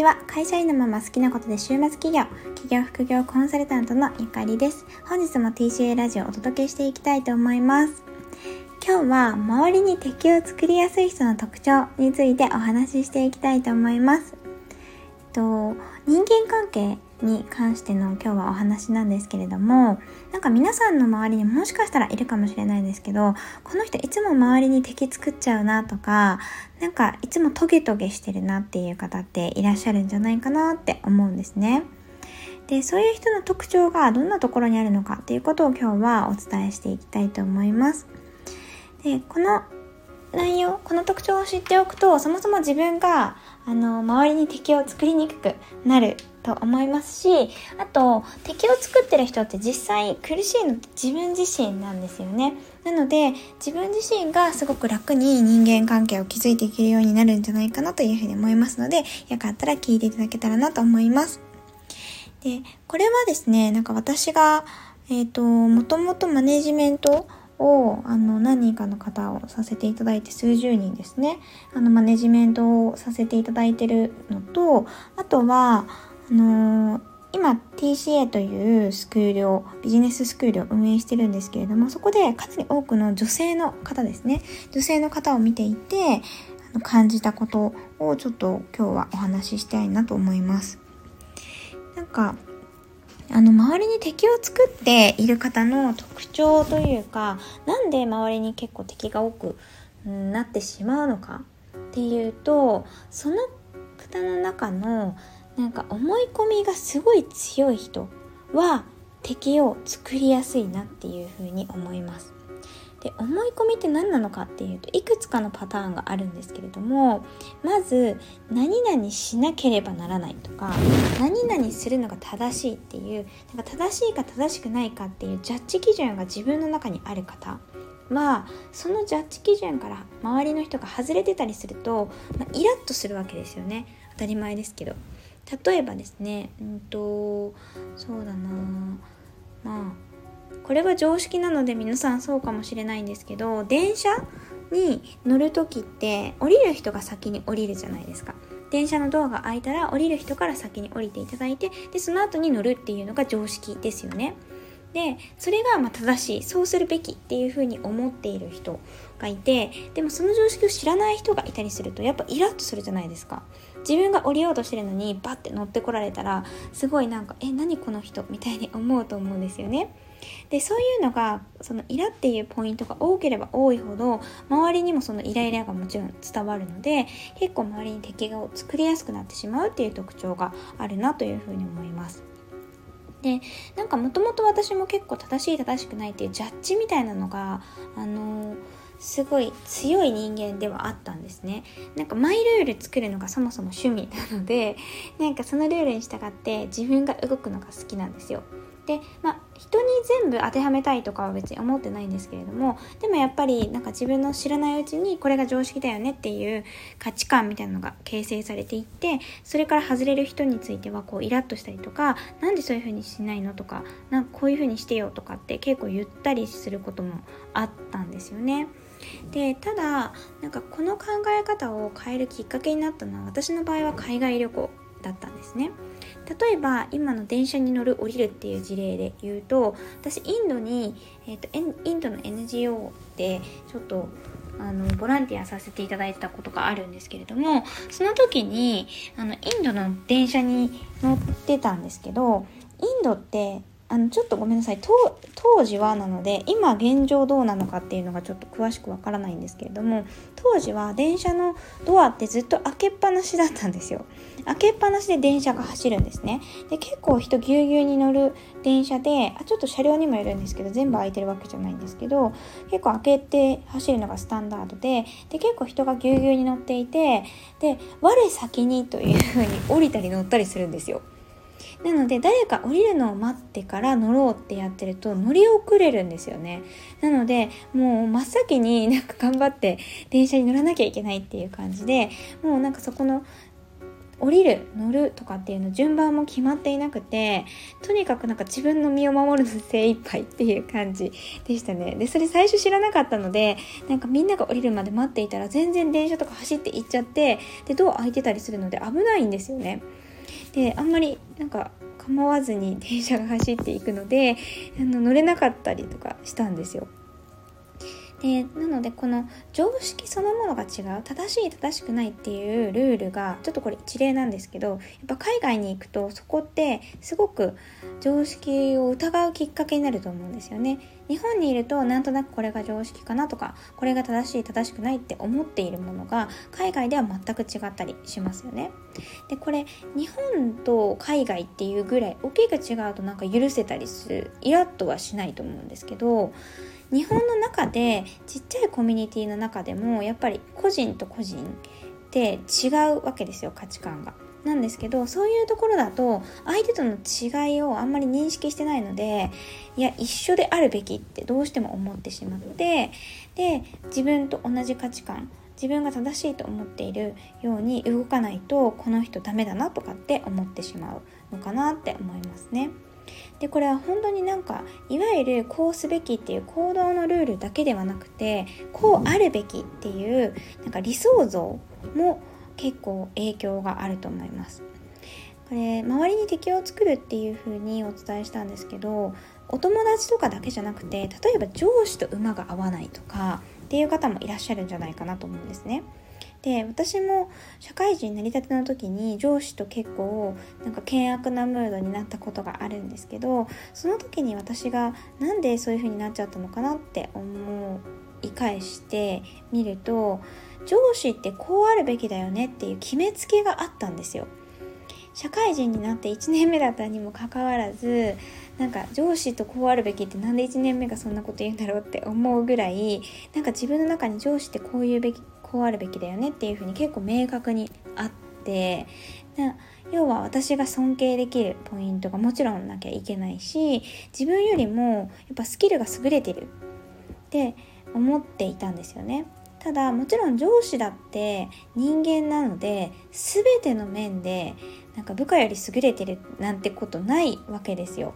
ちは。会社員のまま好きなことで週末企業、企業副業コンサルタントのゆかりです。本日も TCA ラジオをお届けしていきたいと思います。今日は周りに敵を作りやすい人の特徴についてお話ししていきたいと思います。と人間関係に関しての今日はお話なんですけれどもなんか皆さんの周りにもしかしたらいるかもしれないですけどこの人いつも周りに敵作っちゃうなとかなんかいつもトゲトゲしてるなっていう方っていらっしゃるんじゃないかなって思うんですね。でそういう人の特徴がどんなところにあるのかっていうことを今日はお伝えしていきたいと思います。でこの内容この特徴を知っておくとそもそも自分があの周りに敵を作りにくくなると思いますしあと敵を作ってる人って実際苦しいのって自分自身なんですよね。なので自分自身がすごく楽に人間関係を築いていけるようになるんじゃないかなというふうに思いますのでよかったら聞いていただけたらなと思います。でこれはですねなんか私がえっ、ー、ともともとマネジメントをあの何人かの方をさせていただいて数十人ですね。あのマネジメントをさせていただいてるのとあとはあのー、今 TCA というスクールをビジネススクールを運営してるんですけれどもそこでかなり多くの女性の方ですね。女性の方を見ていて感じたことをちょっと今日はお話ししたいなと思います。なんかあの周りに敵を作っている方の特徴というかなんで周りに結構敵が多くなってしまうのかっていうとその方の中のなんか思い込みがすごい強い人は敵を作りやすいなっていうふうに思います。で思い込みって何なのかっていうといくつかのパターンがあるんですけれどもまず何々しなければならないとか何々するのが正しいっていうなんか正しいか正しくないかっていうジャッジ基準が自分の中にある方はそのジャッジ基準から周りの人が外れてたりすると、まあ、イラッとするわけですよね。当たり前ですけど。例えばですねうんとそうだなまあこれは常識なので皆さんそうかもしれないんですけど電車に乗る時って降りる人が先に降りるじゃないですか。電車のドアが開いたら降りる人から先に降りていただいてでその後に乗るっていうのが常識ですよね。でそれがま正しいそうするべきっていうふうに思っている人がいてでもその常識を知らない人がいたりするとやっぱイラッとするじゃないですか。自分が降りようとしてるのにバッて乗ってこられたらすごいなんかえ何この人みたいに思うと思うんですよね。でそういうのがそのイラっていうポイントが多ければ多いほど周りにもそのイライラがもちろん伝わるので結構周りに敵を作りやすくなってしまうっていう特徴があるなというふうに思います。でなんかもともと私も結構正しい正しくないっていうジャッジみたいなのがあのーすごい強い人間ではあったんですねなんかマイルール作るのがそもそも趣味なのでなんかそのルールに従って自分が動くのが好きなんですよでまあ人に全部当てはめたいとかは別に思ってないんですけれどもでもやっぱりなんか自分の知らないうちにこれが常識だよねっていう価値観みたいなのが形成されていってそれから外れる人についてはこうイラッとしたりとか何でそういう風にしないのとかなんかこういう風にしてよとかって結構言ったりすることもあったんですよね。でただなんかこの考え方を変えるきっかけになったのは私の場合は海外旅行だったんですね。例えば今の電車に乗る降りるっていう事例で言うと私インドに、えーと、インドの NGO でちょっとあのボランティアさせていただいたことがあるんですけれどもその時にあのインドの電車に乗ってたんですけどインドってあのちょっとごめんなさい。当時はなので今現状どうなのかっていうのがちょっと詳しくわからないんですけれども当時は電車のドアってずっと開けっぱなしだったんですよ。開けっぱなしで電車が走るんですね。で結構人ぎゅうぎゅうに乗る電車であちょっと車両にもよるんですけど全部空いてるわけじゃないんですけど結構開けて走るのがスタンダードでで結構人がぎゅうぎゅうに乗っていてで我先にというふうに降りたり乗ったりするんですよ。なので誰か降りるのを待ってから乗ろうってやってると乗り遅れるんですよね。なのでもう真っ先に なんか頑張って電車に乗らなきゃいけないっていう感じでもうなんかそこの降りる乗るとかっていうの順番も決まっていなくてとにかくなんか自分の身を守るの精一杯っていう感じでしたね。でそれ最初知らなかったのでなんかみんなが降りるまで待っていたら全然電車とか走って行っちゃってでドア開いてたりするので危ないんですよね。であんまりなんか構わずに電車が走っていくのであの乗れなかったりとかしたんですよ。でなのでこの常識そのものが違う正しい正しくないっていうルールがちょっとこれ一例なんですけどやっぱ海外に行くとそこってすごく常識を疑うきっかけになると思うんですよね。日本にいるとなんとなくこれが常識かなとかこれが正しい正しくないって思っているものが海外では全く違ったりしますよね。でこれ日本と海外っていうぐらい大きく違うとなんか許せたりするイラッとはしないと思うんですけど日本の中でちっちゃいコミュニティの中でもやっぱり個人と個人って違うわけですよ価値観が。なんですけどそういうところだと相手との違いをあんまり認識してないのでいや一緒であるべきってどうしても思ってしまってで自分と同じ価値観自分が正しいと思っているように動かないとこの人ダメだなとかって思ってしまうのかなって思いますね。でこれは本当になんかいわゆるこうすべきっていう行動のルールだけではなくてこうあるべきっていうなんか理想像も結構影響があると思います。これ周りに敵を作るっていう風にお伝えしたんですけどお友達とかだけじゃなくて例えば上司と馬が合わないとかっていう方もいらっしゃるんじゃないかなと思うんですね。で私も社会人になりたての時に上司と結構なんか険悪なムードになったことがあるんですけどその時に私がなんでそういう風になっちゃったのかなって思い返してみると上司ってこうあるべきだよねっていう決めつけがあったんですよ。社会人になって1年目だったにもかかわらずなんか上司とこうあるべきってなんで1年目がそんなこと言うんだろうって思うぐらいなんか自分の中に上司ってこういうべきこうあるべきだよねっていうふうに結構明確にあって要は私が尊敬できるポイントがもちろんなきゃいけないし自分よりもやっぱスキルが優れてるって思っていたんですよね。ただもちろん上司だって人間なので全ての面でなんか部下より優れてるなんてことないわけですよ。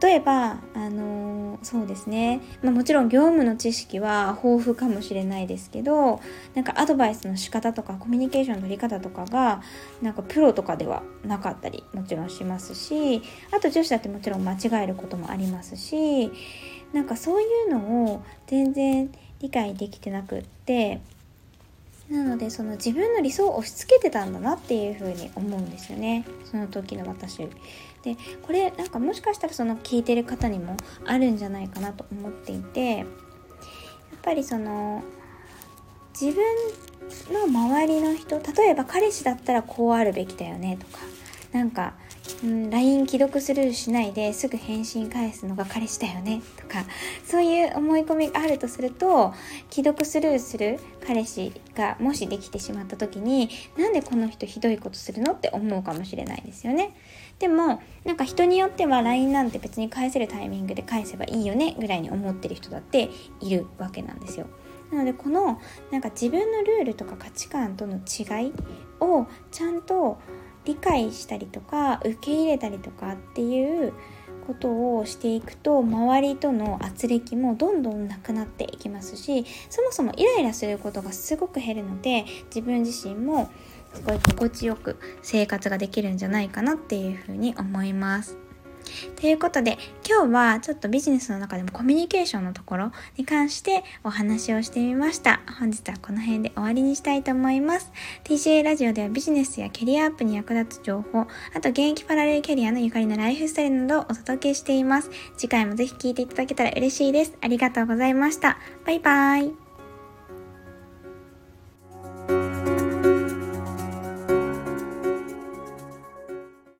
例えば、あの、そうですね、まあ、もちろん業務の知識は豊富かもしれないですけどなんかアドバイスの仕方とかコミュニケーションの取り方とかがなんかプロとかではなかったりもちろんしますしあと女子だってもちろん間違えることもありますしなんかそういうのを全然理解できてなくってなのでその自分の理想を押し付けてたんだなっていうふうに思うんですよね。その時の私。でこれなんかもしかしたらその聞いてる方にもあるんじゃないかなと思っていてやっぱりその自分の周りの人例えば彼氏だったらこうあるべきだよねとかなんかうん、LINE 既読スルーしないですぐ返信返すのが彼氏だよねとかそういう思い込みがあるとすると既読スルーする彼氏がもしできてしまった時になんでこの人ひどいことするのって思うかもしれないですよね。でもなんか人によっては LINE なんて別に返せるタイミングで返せばいいよねぐらいに思ってる人だっているわけなんですよ。なのでこのなんか自分のルールとか価値観との違いをちゃんと理解したりとか受け入れたりとかっていうことをしていくと周りとの圧力もどんどんなくなっていきますしそもそもイライラすることがすごく減るので自分自身もすごい心地よく生活ができるんじゃないかなっていうふうに思います。ということで、今日はちょっとビジネスの中でもコミュニケーションのところに関してお話をしてみました。本日はこの辺で終わりにしたいと思います。TCA ラジオではビジネスやキャリアアップに役立つ情報、あと現役パラレルキャリアのゆかりのライフスタイルなどをお届けしています。次回もぜひ聴いていただけたら嬉しいです。ありがとうございました。バイバーイ。